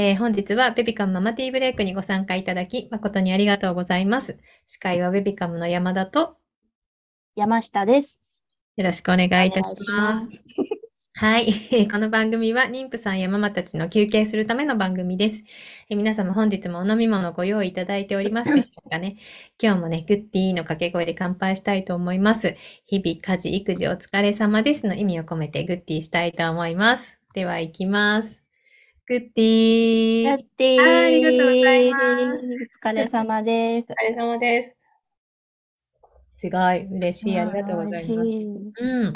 えー本日はベビカムママティーブレイクにご参加いただき、誠にありがとうございます。司会はベビカムの山田と、山下です。よろしくお願いいたします。はい。この番組は妊婦さんやママたちの休憩するための番組です。え皆様本日もお飲み物ご用意いただいておりますでしょうかね。今日もね、グッディーの掛け声で乾杯したいと思います。日々家事、育児お疲れ様ですの意味を込めてグッディーしたいと思います。では行きます。グッディー。やっおてー。ありがとうございますお疲れ様です。疲れ様です。すごい嬉しい。ありがとうございます。うん。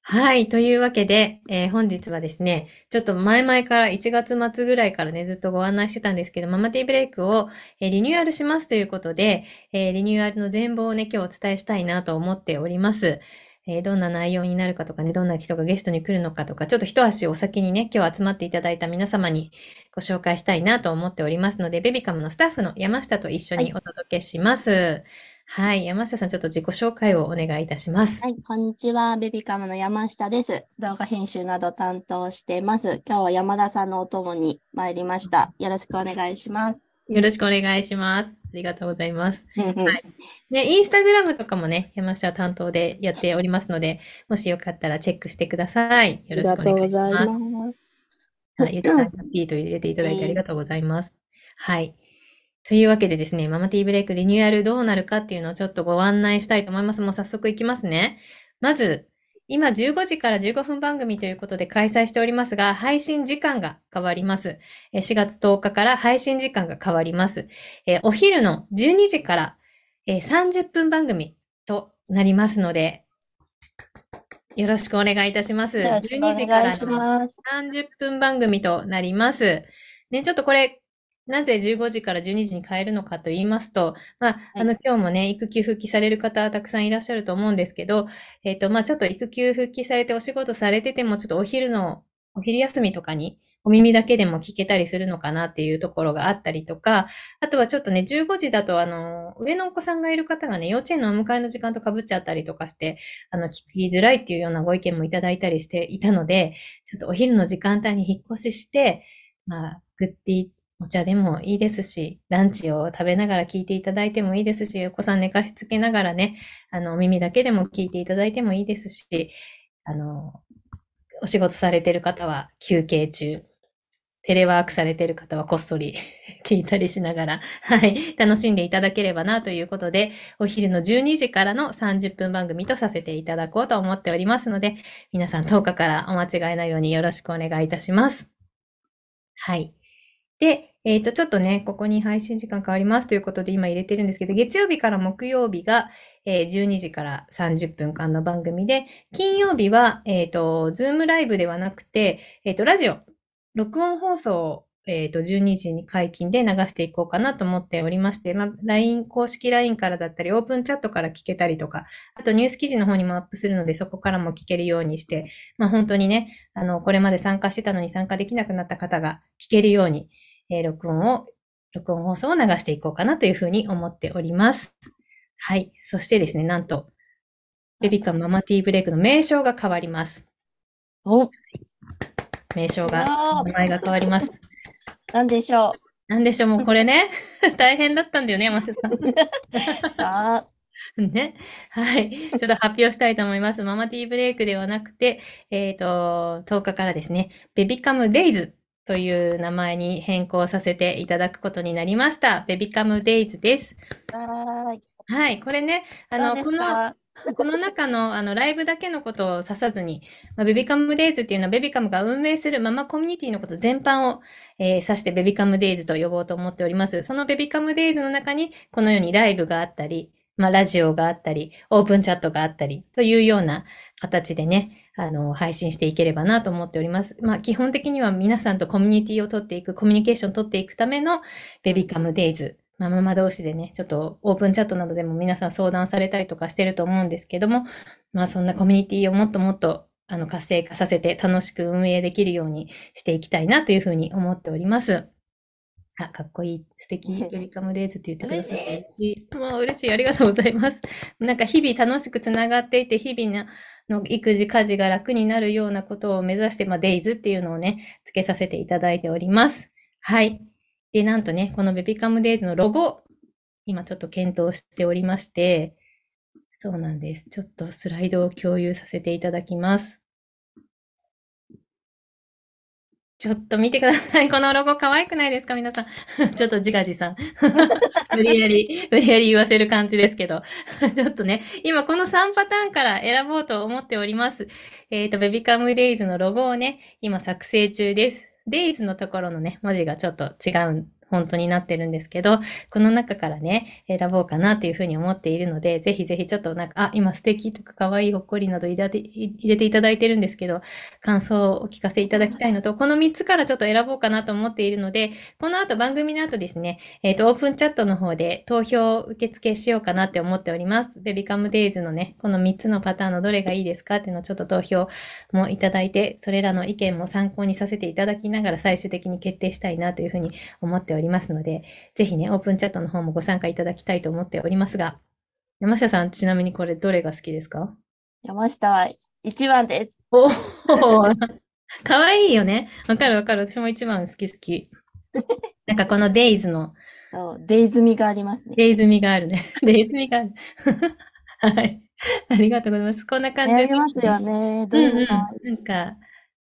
はい。というわけで、えー本日はですね、ちょっと前々から1月末ぐらいからね、ずっとご案内してたんですけど、ママティーブレイクを、えーリニューアルしますということで、えーリニューアルの全貌をね、今日お伝えしたいなと思っております。えーどんな内容になるかとかね、どんな人がゲストに来るのかとか、ちょっと一足お先にね、今日集まっていただいた皆様にご紹介したいなと思っておりますので、ベビカムのスタッフの山下と一緒にお届けします。はい。山下さん、ちょっと自己紹介をお願いいたします。はい、こんにちは。ベビカムの山下です。動画編集など担当してます。今日は山田さんのお供に参りました。よろしくお願いします。よろしくお願いします。ありがとうございます。はいで、インスタグラムとかもね、山下担当でやっておりますので、もしよかったらチェックしてください。よろしくお願いします。ます。はい、ゆうちゃん、ハッピーと入れていただいてありがとうございます。はい。というわけでですね、ママティーブレイクリニューアルどうなるかっていうのをちょっとご案内したいと思います。もう早速いきますね。まず、今15時から15分番組ということで開催しておりますが、配信時間が変わります。えー4月10日から配信時間が変わります。えーお昼の12時から、えー30分番組となりますので、よろしくお願いいたします。よろしくお願12い時からのします。30分番組となります。ね、ちょっとこれ、なぜ15時から12時に変えるのかと言いますと、まあ、あの、今日もね、育休復帰される方たくさんいらっしゃると思うんですけど、えっと、まあ、ちょっと育休復帰されてお仕事されてても、ちょっとお昼の、お昼休みとかに、お耳だけでも聞けたりするのかなっていうところがあったりとか、あとはちょっとね、15時だと、あの、上のお子さんがいる方がね、幼稚園のお迎えの時間と被っちゃったりとかして、あの、聞きづらいっていうようなご意見もいただいたりしていたので、ちょっとお昼の時間帯に引っ越しして、まあ、グッディお茶でもいいですし、ランチを食べながら聞いていただいてもいいですし、お子さん寝かしつけながらね、あの、耳だけでも聞いていただいてもいいですし、あの、お仕事されてる方は休憩中、テレワークされてる方はこっそり 聞いたりしながら、はい、楽しんでいただければなということで、お昼の12時からの30分番組とさせていただこうと思っておりますので、皆さん10日からお間違いないようによろしくお願いいたします。はい。で、えっ、と、ちょっとね、ここに配信時間変わりますということで今入れてるんですけど、月曜日から木曜日が、えー12時から30分間の番組で、金曜日は、えっ、と、ズームライブではなくて、えっ、と、ラジオ、録音放送を、えっ、と、12時に解禁で流していこうかなと思っておりまして、まあ、LINE、公式 LINE からだったり、オープンチャットから聞けたりとか、あとニュース記事の方にもアップするので、そこからも聞けるようにして、まあ、本当にね、あの、これまで参加してたのに参加できなくなった方が聞けるように、えー録音を、録音放送を流していこうかなというふうに思っております。はい。そしてですね、なんと、ベビカムママティーブレイクの名称が変わります。お、名称が、名前が変わります。なんでしょなんでしょう、もうこれね、大変だったんだよね、山下さん。ね。はい。ちょっと発表したいと思います。ママティーブレイクではなくて、えっ、と、10日からですね、ベビカムデイズという名前に変更させていただくことになりました。ベビカムデイズです。ーはーい。はい。これね、あの、この、かこの中のあのライブだけのことを指さずに、まあ、ベビカムデイズっていうのはベビカムが運営するママコミュニティのこと全般を、えー指してベビカムデイズと呼ぼうと思っております。そのベビカムデイズの中にこのようにライブがあったり、まあ、ラジオがあったり、オープンチャットがあったりというような形でね、あの、配信していければなと思っております。まあ、基本的には皆さんとコミュニティを取っていく、コミュニケーションを取っていくためのベビカムデイズ。まあ、ママ同士でね、ちょっとオープンチャットなどでも皆さん相談されたりとかしてると思うんですけども、まあそんなコミュニティをもっともっとあの活性化させて楽しく運営できるようにしていきたいなというふうに思っております。あ、かっこいい。素敵。ベビカムデイズって言ってくださって嬉しい。もう嬉しい。ありがとうございます。なんか日々楽しくつながっていて、日々な、の育児、家事が楽になるようなことを目指して、まあ、デイズっていうのをね、つけさせていただいております。はい。で、なんとね、このベビカムデイズのロゴ、今ちょっと検討しておりまして、そうなんです。ちょっとスライドを共有させていただきます。ちょっと見てください。このロゴ可愛くないですか？皆さん。ちょっと自画自賛。無理やり、無理やり言わせる感じですけど。ちょっとね、今この3パターンから選ぼうと思っております。えっ、ー、と、ベビカムデイズのロゴをね、今作成中です。デイズのところのね、文字がちょっと違う本当になってるんですけど、この中からね、選ぼうかなっていうふうに思っているので、ぜひぜひちょっとなんか、あ、今素敵とか可愛いほっこりなど入れて入れていただいてるんですけど、感想をお聞かせいただきたいのと、この3つからちょっと選ぼうかなと思っているので、この後番組の後ですね、えっ、ー、と、オープンチャットの方で投票受付しようかなって思っております。ベビカムデイズのね、この3つのパターンのどれがいいですかっていうのをちょっと投票もいただいて、それらの意見も参考にさせていただきながら最終的に決定したいなというふうに思っておりますので、ぜひね、オープンチャットの方もご参加いただきたいと思っておりますが、山下さん、ちなみにこれどれが好きですか？山下は1番です。おおかわいいよね。わかるわかる。私も1番好き好き。なんかこのデイズの。そう、デイズ味がありますね。デイズ味があるね。デイズ味がある。はい。ありがとうございます。こんな感じで。ありますよね。どれも、うんうん、なんか、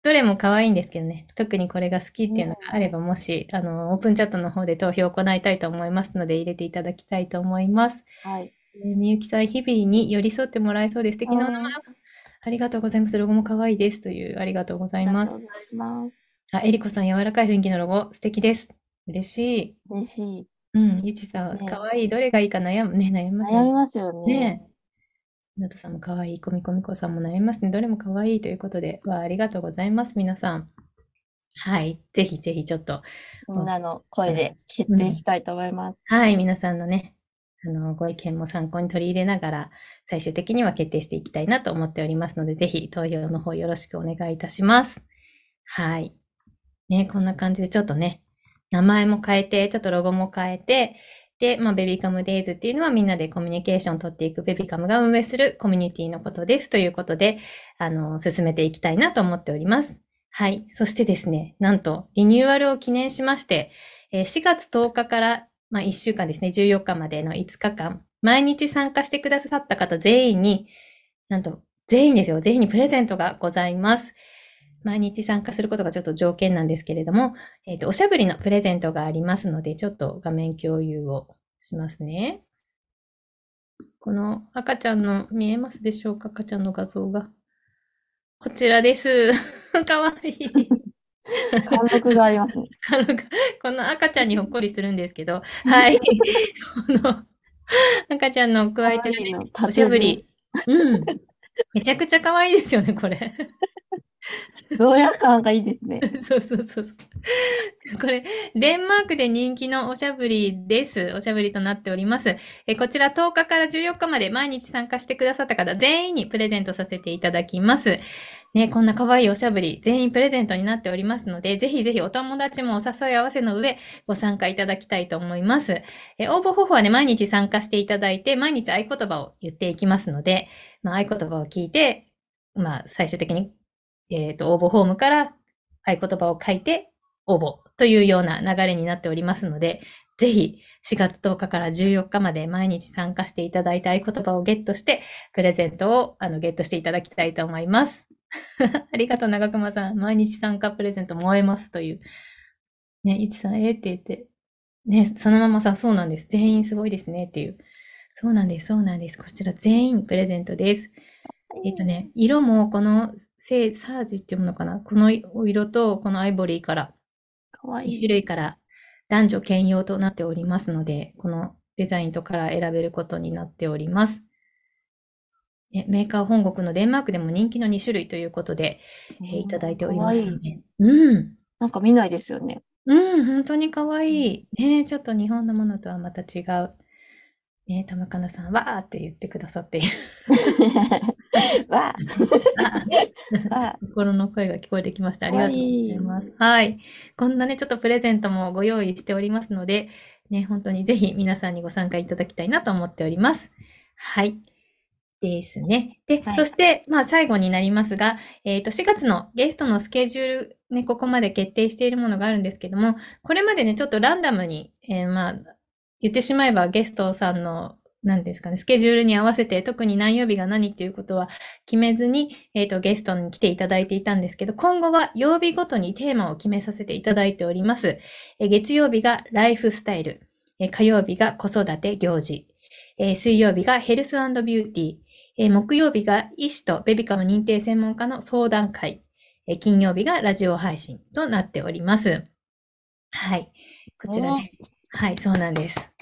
どれも可愛いんですけどね、特にこれが好きっていうのがあれば、もし、あの、オープンチャットの方で投票を行いたいと思いますので、入れていただきたいと思います。はい。みゆきさん、日々に寄り添ってもらえそうです。素敵なお名前を。ありがとうございます。ロゴも可愛いですという、ありがとうございます。ありがとうございます。あ、えりこさん、柔らかい雰囲気のロゴ、素敵です。嬉しい。嬉しい。うん、ゆちさん、ね、可愛い。どれがいいか悩む、ね、悩みますよね。悩みますよね。ねなとさんも可愛い、コミコミコさんも悩みますね。どれも可愛いということで、わありがとうございます、皆さん。はい。ぜひぜひちょっと。みんなの声で決定したいと思います。うん、はい。皆さんのね、あの、ご意見も参考に取り入れながら、最終的には決定していきたいなと思っておりますので、ぜひ投票の方よろしくお願いいたします。はい。ね、こんな感じでちょっとね、名前も変えて、ちょっとロゴも変えて、で、まあ、ベビカムデイズっていうのはみんなでコミュニケーションを取っていくベビカムが運営するコミュニティのことですということで、あの、進めていきたいなと思っております。はい。そしてですね、なんと、リニューアルを記念しまして、4月10日から、まあ、1週間ですね、14日までの5日間、毎日参加してくださった方全員に、なんと、全員ですよ、全員にプレゼントがございます。毎日参加することがちょっと条件なんですけれども、えっ、ー、と、おしゃぶりのプレゼントがありますので、ちょっと画面共有をしますね。この赤ちゃんの見えますでしょうか？赤ちゃんの画像が。こちらです。かわいい。貫禄がありますね。この赤ちゃんにほっこりするんですけど、はい。この赤ちゃんの加えてる、ね、おしゃぶり。うん。めちゃくちゃ可愛いですよね、これ。どや感がいいですね。そうそうそうそう。これ、デンマークで人気のおしゃぶりです。おしゃぶりとなっております。えこちら10日から14日まで毎日参加してくださった方全員にプレゼントさせていただきます。ね、こんな可愛いおしゃぶり全員プレゼントになっておりますので、ぜひぜひお友達もお誘い合わせの上ご参加いただきたいと思います。え応募方法はね、毎日参加していただいて、毎日合言葉を言っていきますので、まあ、合言葉を聞いて、まあ、最終的にえっ、ー、と、応募フォームから合言葉を書いて応募というような流れになっておりますので、ぜひ4月10日から14日まで毎日参加していただいた合言葉をゲットして、プレゼントをあのゲットしていただきたいと思います。ありがとう、長熊さん。毎日参加プレゼント燃えますという。ね、いちさん、えー、って言って、ね、そのままさ、そうなんです。全員すごいですねっていう。そうなんです、そうなんです。こちら全員プレゼントです。えっ、とね、色もこのセーサージっていうものかな？このお色とこのアイボリーから、かわいい。2種類から男女兼用となっておりますので、このデザインとカラー選べることになっております。ね、メーカー本国のデンマークでも人気の2種類ということで、えー、いただいておりますので。うん。なんか見ないですよね。うん、本当にかわいい。ね、ちょっと日本のものとはまた違う。ね、玉かなさん、わーって言ってくださっている。わー 心の声が聞こえてきました。ありがとうございます。はい。こんなね、ちょっとプレゼントもご用意しておりますので、ね、本当にぜひ皆さんにご参加いただきたいなと思っております。はい。ですね。で、はいそして、まあ、最後になりますが、えっ、と、4月のゲストのスケジュール、ね、ここまで決定しているものがあるんですけども、これまでね、ちょっとランダムに、えーまあ、言ってしまえばゲストさんの、何ですかね、スケジュールに合わせて、特に何曜日が何っていうことは決めずに、えっ、と、ゲストに来ていただいていたんですけど、今後は曜日ごとにテーマを決めさせていただいております。えー月曜日がライフスタイル、えー火曜日が子育て行事、えー水曜日がヘルスビューティー、えー木曜日が医師とベビカム認定専門家の相談会、えー金曜日がラジオ配信となっております。はい。こちらね。はい、そうなんです。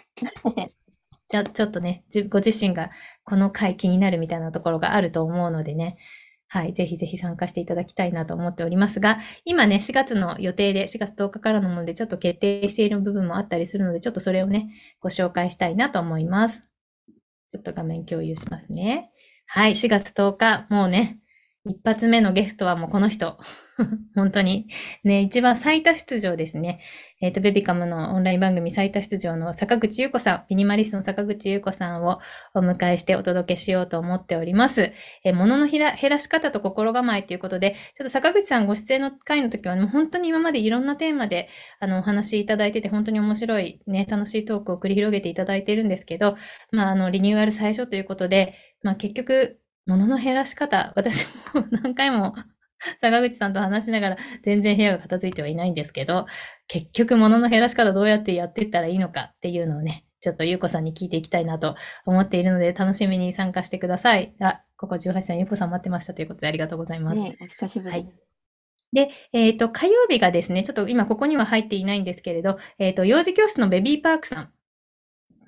じゃあ、ちょっとね、ご自身がこの回気になるみたいなところがあると思うのでね、はい、ぜひぜひ参加していただきたいなと思っておりますが、今ね、4月の予定で、4月10日からのものでちょっと決定している部分もあったりするので、ちょっとそれをね、ご紹介したいなと思います。ちょっと画面共有しますね。はい、4月10日、もうね、一発目のゲストはもうこの人。本当に。ね、一番最多出場ですね。えっ、と、ベビカムのオンライン番組最多出場の坂口優子さん、ミニマリストの坂口優子さんをお迎えしてお届けしようと思っております。えー物の減らし方と心構えということで、ちょっと坂口さんご出演の回の時は、ね、本当に今までいろんなテーマであのお話しいただいてて、本当に面白いね、楽しいトークを繰り広げていただいてるんですけど、まあ、あの、リニューアル最初ということで、まあ、結局、物の減らし方、私も 何回も 坂口さんと話しながら全然部屋が片付いてはいないんですけど、結局物の減らし方どうやってやっていったらいいのかっていうのをね、ちょっとゆうこさんに聞いていきたいなと思っているので、楽しみに参加してください。あ、ここ18さん、ゆうこさん待ってましたということでありがとうございます。ね、お久しぶり。はいで、えっ、と、火曜日がですね、ちょっと今ここには入っていないんですけれど、えっ、と、幼児教室のベビーパークさん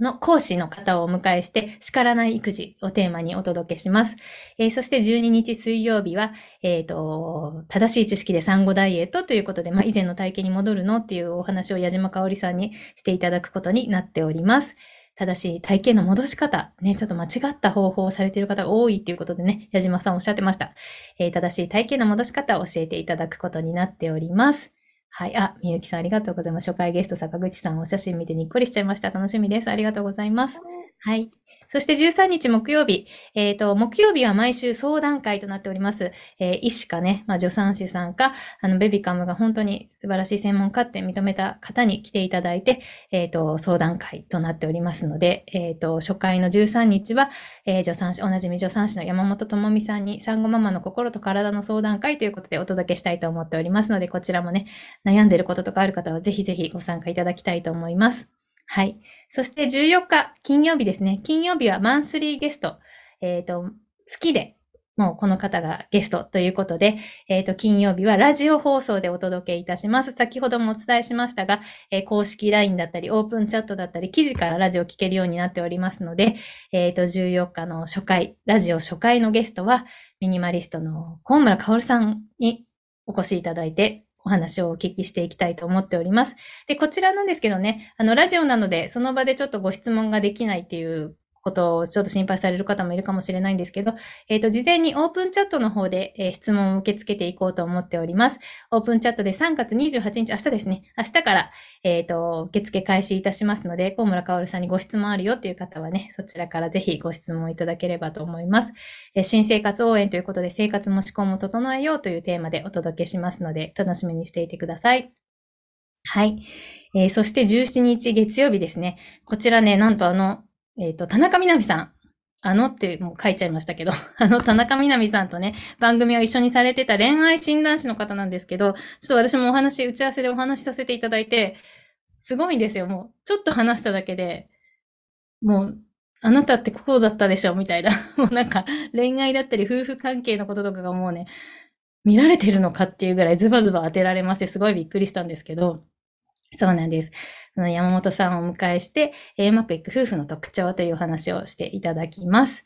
の講師の方をお迎えして、叱らない育児をテーマにお届けします。えーそして12日水曜日は、えっ、と、正しい知識で産後ダイエットということで、まあ、以前の体型に戻るのっていうお話を矢島香織さんにしていただくことになっております。正しい体型の戻し方、ね、ちょっと間違った方法をされている方が多いっていうことでね、矢島さんおっしゃってました。えー正しい体型の戻し方を教えていただくことになっております。はい。あ、みゆきさんありがとうございます。初回ゲスト坂口さんお写真見てにっこりしちゃいました。楽しみです。ありがとうございます。はい。そして13日木曜日。えっ、と、木曜日は毎週相談会となっております。えー医師かね、まあ、助産師さんか、あの、ベビカムが本当に素晴らしい専門家って認めた方に来ていただいて、えっ、と、相談会となっておりますので、えっ、と、初回の13日は、え助産師、おなじみ助産師の山本智美さんに産後ママの心と体の相談会ということでお届けしたいと思っておりますので、こちらもね、悩んでることとかある方はぜひぜひご参加いただきたいと思います。はい。そして14日、金曜日ですね。金曜日はマンスリーゲスト。えっ、と、月で、もうこの方がゲストということで、えっ、と、金曜日はラジオ放送でお届けいたします。先ほどもお伝えしましたが、えー公式 LINE だったり、オープンチャットだったり、記事からラジオ聞けるようになっておりますので、えっ、と、14日の初回、ラジオ初回のゲストは、ミニマリストの高村薫さんにお越しいただいて、お話をお聞きしていきたいと思っております。で、こちらなんですけどね、あの、ラジオなので、その場でちょっとご質問ができないっていうことをちょっと心配される方もいるかもしれないんですけど、えっ、と、事前にオープンチャットの方で、えー質問を受け付けていこうと思っております。オープンチャットで3月28日、明日ですね、明日から、えっ、と、受付開始いたしますので、高村薫さんにご質問あるよっていう方はね、そちらからぜひご質問いただければと思います。え新生活応援ということで、生活も思考も整えようというテーマでお届けしますので、楽しみにしていてください。はい。えーそして17日月曜日ですね。こちらね、なんとあの、えっ、と、田中みな実さん。あのってもう書いちゃいましたけど、あの田中みな実さんとね、番組を一緒にされてた恋愛診断士の方なんですけど、ちょっと私もお話、打ち合わせでお話しさせていただいて、すごいんですよ。もう、ちょっと話しただけで、もう、あなたってこうだったでしょみたいな。もうなんか、恋愛だったり夫婦関係のこととかがもうね、見られてるのかっていうぐらいズバズバ当てられまして、すごいびっくりしたんですけど、そうなんです。山本さんをお迎えして、えーうまくいく夫婦の特徴というお話をしていただきます。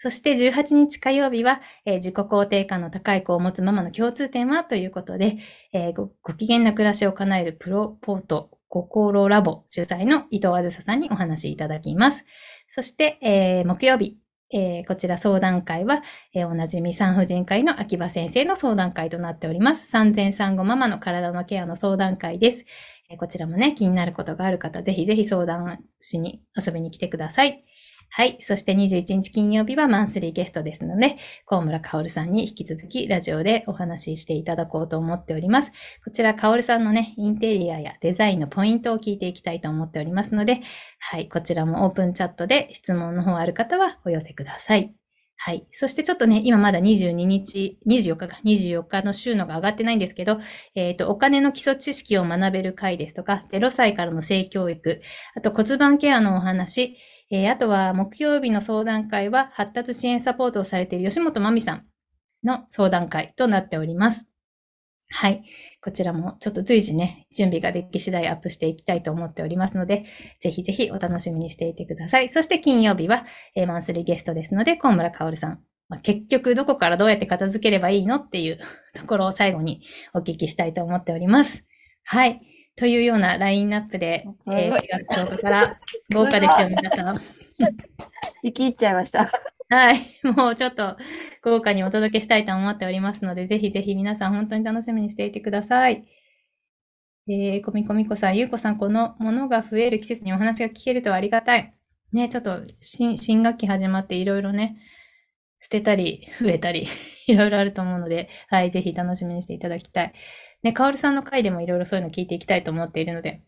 そして18日火曜日は、えー自己肯定感の高い子を持つママの共通点はということで、えーごご機嫌な暮らしを叶えるプロポート心ラボ主催の伊藤あずささんにお話しいただきます。そして、えー木曜日、えーこちら相談会は、えーおなじみ産婦人科医の秋葉先生の相談会となっております。産前産後ママの体のケアの相談会です。こちらもね、気になることがある方、ぜひぜひ相談しに遊びに来てください。はい。そして21日金曜日はマンスリーゲストですので、高村薫さんに引き続きラジオでお話ししていただこうと思っております。こちら、薫さんのね、インテリアやデザインのポイントを聞いていきたいと思っておりますので、はい。こちらもオープンチャットで質問の方ある方はお寄せください。はい。そしてちょっとね、今まだ22日、24日か、24日の収納が上がってないんですけど、えっ、ー、と、お金の基礎知識を学べる会ですとか、0歳からの性教育、あと骨盤ケアのお話、えー、あとは木曜日の相談会は発達支援サポートをされている吉本まみさんの相談会となっております。はい。こちらもちょっと随時ね、準備ができ次第アップしていきたいと思っておりますので、ぜひぜひお楽しみにしていてください。そして金曜日は、えー、マンスリーゲストですので、小村薫さん。まあ、結局どこからどうやって片付ければいいのっていう ところを最後にお聞きしたいと思っております。はい。というようなラインナップで、えー、4月10日から 豪華ですよ、皆さん。行き入っちゃいました。はい。もうちょっと豪華にお届けしたいと思っておりますので、ぜひぜひ皆さん本当に楽しみにしていてください。えー、コミコミコさん、ゆうこさん、このものが増える季節にお話が聞けるとありがたい。ね、ちょっと新新学期始まっていろいろね、捨てたり、増えたり、いろいろあると思うので、はい、ぜひ楽しみにしていただきたい。ね、かおるさんの回でもいろいろそういうの聞いていきたいと思っているので、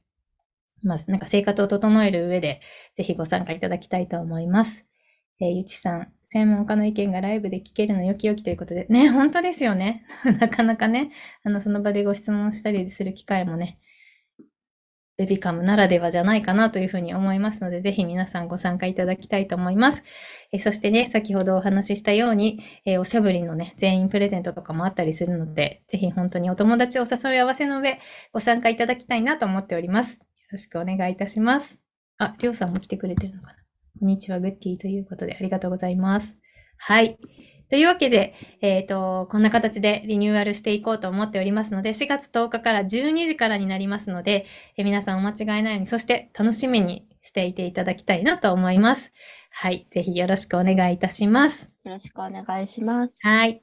まあ、なんか生活を整える上で、ぜひご参加いただきたいと思います。えー、ゆちさん、専門家の意見がライブで聞けるのよきよきということで、ね、本当ですよね。なかなかね、あの、その場でご質問したりする機会もね、ベビカムならではじゃないかなというふうに思いますので、ぜひ皆さんご参加いただきたいと思います。えそしてね、先ほどお話ししたように、えおしゃぶりのね、全員プレゼントとかもあったりするので、ぜひ本当にお友達を誘い合わせの上、ご参加いただきたいなと思っております。よろしくお願いいたします。あ、りょうさんも来てくれてるのかな？こんにちは、グッティということでありがとうございます。はい。というわけで、えっ、ー、と、こんな形でリニューアルしていこうと思っておりますので、4月10日から12時からになりますので、え皆さんお間違いないように、そして楽しみにしていていただきたいなと思います。はい。ぜひよろしくお願いいたします。よろしくお願いします。はい。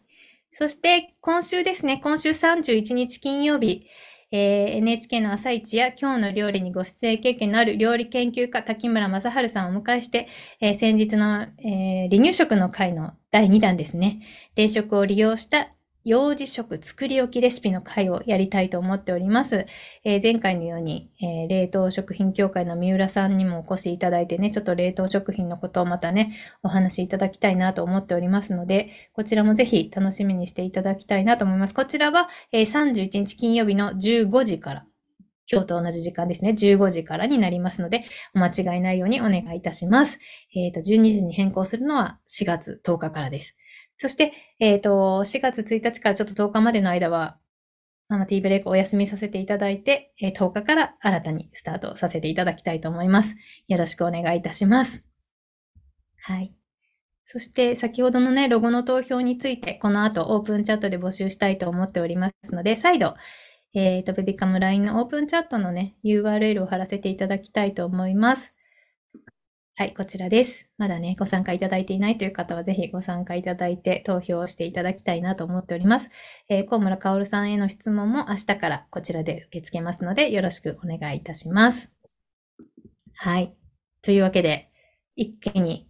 そして、今週ですね、今週31日金曜日、えー、NHK の朝市や今日の料理にご出演経験のある料理研究家滝村正治さんをお迎えして、えー、先日の、えー、離乳食の会の第2弾ですね。冷食を利用した幼児食作り置きレシピの会をやりたいと思っております。えー、前回のように、えー、冷凍食品協会の三浦さんにもお越しいただいてね、ちょっと冷凍食品のことをまたね、お話しいただきたいなと思っておりますので、こちらもぜひ楽しみにしていただきたいなと思います。こちらは、えー、31日金曜日の15時から今日と同じ時間ですね、15時からになりますので、お間違いないようにお願いいたします。えっ、ー、と、12時に変更するのは4月10日からです。そして、えっ、ー、と、4月1日からちょっと10日までの間は、ママティーブレイクお休みさせていただいて、えー、10日から新たにスタートさせていただきたいと思います。よろしくお願いいたします。はい。そして、先ほどのね、ロゴの投票について、この後オープンチャットで募集したいと思っておりますので、再度、えっ、ー、と、ベビカム LINE のオープンチャットのね、URL を貼らせていただきたいと思います。はい、こちらです。まだね、ご参加いただいていないという方は、ぜひご参加いただいて投票していただきたいなと思っております。えー、高村薫さんへの質問も明日からこちらで受け付けますので、よろしくお願いいたします。はい。というわけで、一気に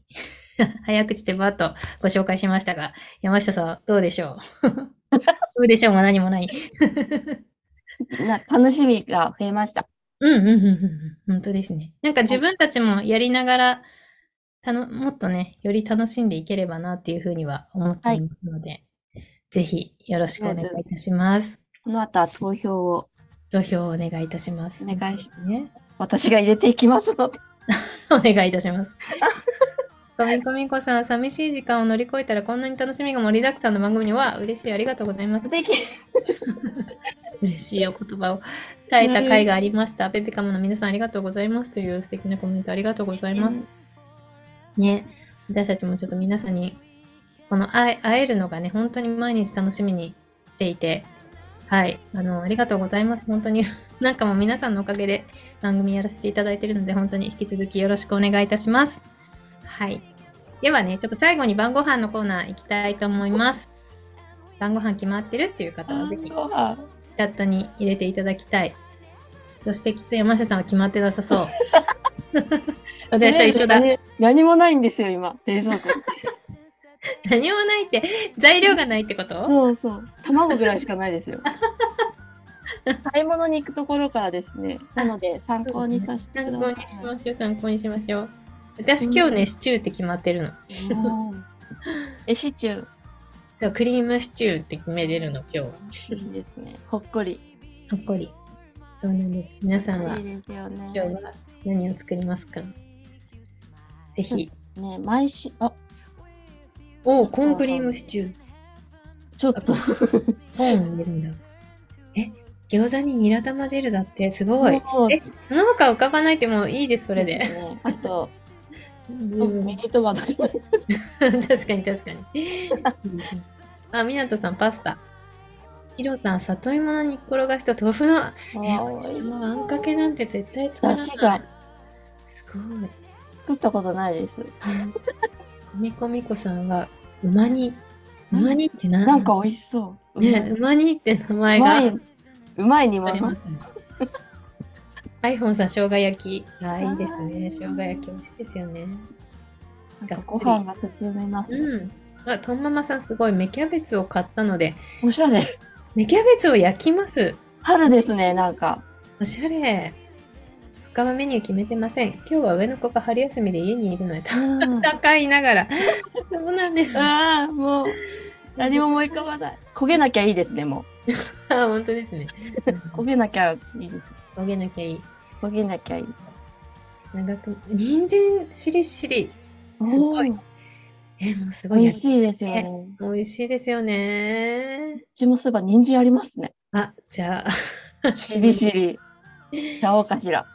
早口でバッとご紹介しましたが、山下さん、どうでしょう？どうでしょうも何もない。楽しみが増えました。うんうんうんうん。本当ですね。なんか自分たちもやりながら、たのもっとね、より楽しんでいければなっていうふうには思っていますので、ぜひよろしくお願いいたします。この後は投票を投票をお願いいたします。お願いしますね。私が入れていきますので。お願いいたします。コミコミコさん、寂しい時間を乗り越えたらこんなに楽しみが盛りだくさんの番組には嬉しい。ありがとうございます。素敵。嬉しいお言葉を伝えた回がありました。ペペカムの皆さんありがとうございますという素敵なコメントありがとうございます。ね、私たちもちょっと皆さんに、この会えるのがね、本当に毎日楽しみにしていて、はい、あの、ありがとうございます。本当に、なんかもう皆さんのおかげで番組やらせていただいているので、本当に引き続きよろしくお願いいたします。はい。ではね、ちょっと最後に晩ご飯のコーナー行きたいと思います。晩ご飯決まってるっていう方はぜひ、チャットに入れていただきたい。そしてきっと山下さんは決まってなさそう。私と一緒だ。ね何もないんですよ、今、冷蔵庫。何もないって、材料がないってこと？そうそう。卵ぐらいしかないですよ。買い物に行くところからですね。なので、参考にさせてく参ださい。考にしましょう、参考にしましょう。私今日ね、シチューって決まってるの。うんえ、シチュそうクリームシチューって決めてるの、今日。いいですね。ほっこり。ほっこり。そうなんです。皆さんはいいですよね。今日は何を作りますか？ぜひ。ね、毎週、あ、おお、コーンクリームシチュー。ちょっと。コーン入れるんだ。え、餃子にニラ玉汁だってすごい。えその他浮かばないってもういいです、それで。ねあと、うんミニトマト。確かに確かに。あ、みなとさん、パスタ。ひろさん、里芋の煮っころがしと豆腐の、え、あんかけなんて絶対作らない。だしがすごい。作ったことないです。みこみこさんは、うま煮。うま煮って何？なんか美味しそう。ね、うま煮って名う前がまい。うまいにままあります。ね。iPhone さん、生姜焼き。あ、いいですね。生姜焼き美味しいですよね。なんかご飯が進みます。うん。あ、とんままさん、すごい。芽キャベツを買ったので、おしゃれ。芽キャベツを焼きます。春ですね、なんか。おしゃれ。他はメニュー決めてません。今日は上の子が春休みで家にいるので、うん戦いながら。そうなんです。あ、ああ、もう、何も思い浮かばない。焦げなきゃいいですね、も 本当ですね。う。焦げなきゃいいです。焦げなきゃいい。焦げなきゃいい。長く、人参しりしり。すごいえ、もうすごい美。味しいですよね。う美味しいですよね。ちもそういえば人参ありますね。あ、じゃあ。しりしり。ちゃおうかしら。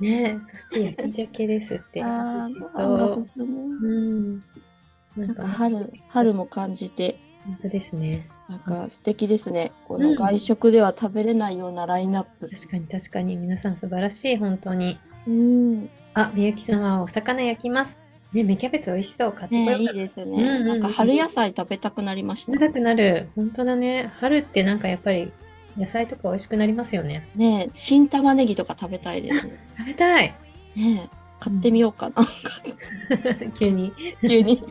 ねそして焼き鮭ですって。ああ、そう。うん。ななんか春、春も感じて、本当ですね。なんか素敵ですね。こうんの外食では食べれないようなラインナップ。確かに確かに皆さん素晴らしい、本当に。うん。あ、みゆきさんはお魚焼きます。ね、芽キャベツ美味しそう。買ってこねいいようかな。ですね。うんうんうんなんか春野菜食べたくなりました。長くなる。本当だね。春ってなんかやっぱり野菜とか美味しくなりますよね。ね新玉ねぎとか食べたいですね。食べたい。ね買ってみようかな。急に。急に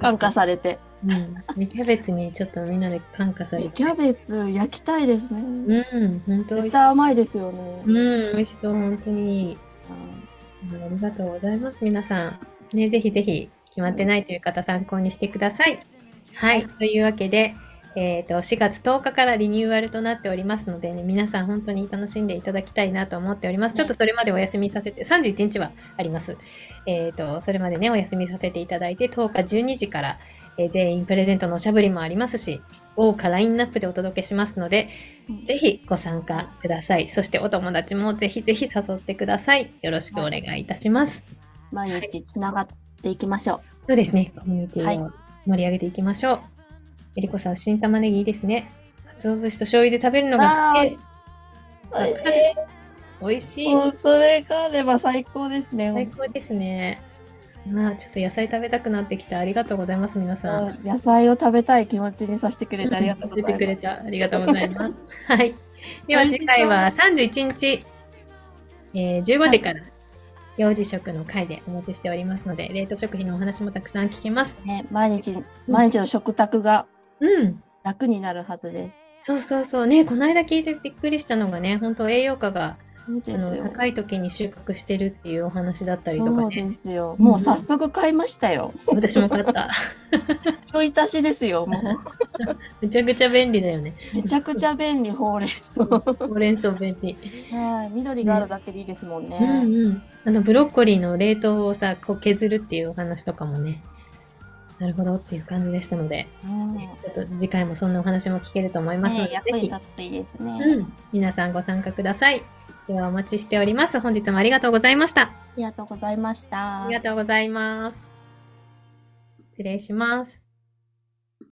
感化されて。うん。芽キャベツにちょっとみんなで感化されて。キャベツ焼きたいですね。うん、本当絶対甘いですよね。そう。うん、美味しそう、本当にいい。ありがとうございます、皆さん。ね、ぜひぜひ決まってないという方参考にしてください。はい、というわけで、えっ、と、4月10日からリニューアルとなっておりますのでね、皆さん本当に楽しんでいただきたいなと思っております。ちょっとそれまでお休みさせて、31日はあります。えっ、と、それまでね、お休みさせていただいて、10日12時から、えー全員プレゼントのおしゃぶりもありますし、豪華ラインナップでお届けしますので、うんぜひご参加ください。そしてお友達もぜひぜひ誘ってください。よろしくお願いいたします。毎日つながっていきましょそうですね。コミュニテはいィを盛り上げていきましょう。えりこさん、新玉ねぎいいですね。鰹節と醤油で食べるのが好きです。う。わかる美味しい。それがあれば最高ですね。最高ですね。まあ、ちょっと野菜食べたくなってきた。ありがとうございます、皆さん。野菜を食べたい気持ちにさせてくれてありがとうございます。出てくれた。ありがとうございます。はい。では次回は31日、えー15時から幼児食の会でお待ちしておりますので、冷凍食品のお話もたくさん聞けます。ね、毎日、毎日の食卓がうん。楽になるはずです。そうそうそう。ね、この間聞いてびっくりしたのがね、本当栄養価がそうであのすよ。高い時に収穫してるっていうお話だったりとかそうね。ですよ。もう早速買いましたよ。私も買った。ちょい足しですよ。も めちゃくちゃ便利だよね。うめちゃくちゃ便利、ほうれん草。ほうれん草便利。はい、緑があるだけでいいですもんね。うんうん。あのブロッコリーの冷凍をさ、こう削るっていうお話とかもね。なるほどっていう感じでしたので、うんちょっと次回もそんなお話も聞けると思いますのねで、ぜひ、役に立つといいですね。うん、皆さんご参加ください。ではお待ちしております。本日もありがとうございました。ありがとうございましたあり。がとうございます。失礼します。